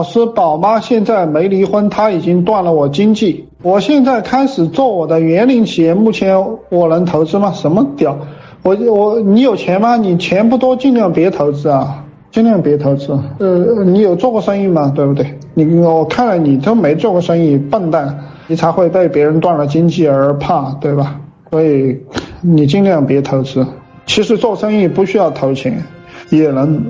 老师，宝妈现在没离婚，她已经断了我经济。我现在开始做我的园林企业，目前我能投资吗？什么屌？我我你有钱吗？你钱不多，尽量别投资啊，尽量别投资。呃，你有做过生意吗？对不对？你我看了你都没做过生意，笨蛋，你才会被别人断了经济而怕，对吧？所以你尽量别投资。其实做生意不需要投钱，也能。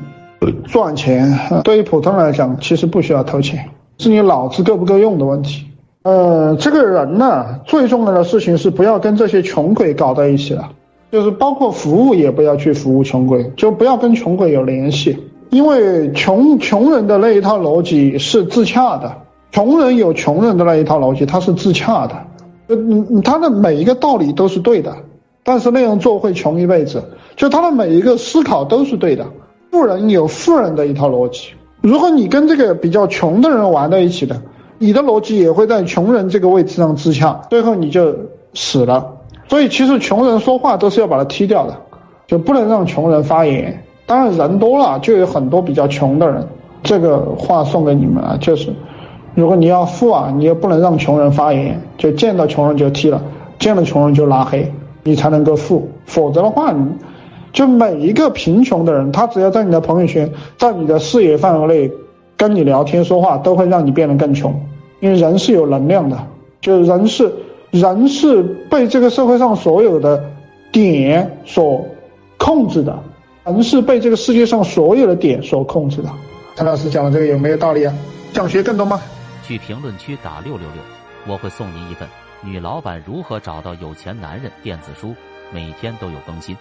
赚钱对于普通人来讲，其实不需要投钱，是你脑子够不够用的问题。呃，这个人呢，最重要的事情是不要跟这些穷鬼搞在一起了，就是包括服务也不要去服务穷鬼，就不要跟穷鬼有联系，因为穷穷人的那一套逻辑是自洽的，穷人有穷人的那一套逻辑，他是自洽的，嗯，他的每一个道理都是对的，但是那样做会穷一辈子，就他的每一个思考都是对的。富人有富人的一套逻辑，如果你跟这个比较穷的人玩在一起的，你的逻辑也会在穷人这个位置上自洽，最后你就死了。所以其实穷人说话都是要把他踢掉的，就不能让穷人发言。当然人多了就有很多比较穷的人，这个话送给你们啊，就是，如果你要富啊，你也不能让穷人发言，就见到穷人就踢了，见了穷人就拉黑，你才能够富，否则的话你。就每一个贫穷的人，他只要在你的朋友圈，在你的视野范围内跟你聊天说话，都会让你变得更穷。因为人是有能量的，就是人是人是被这个社会上所有的点所控制的，人是被这个世界上所有的点所控制的。陈老师讲的这个有没有道理啊？想学更多吗？去评论区打六六六，我会送您一份《女老板如何找到有钱男人》电子书，每天都有更新。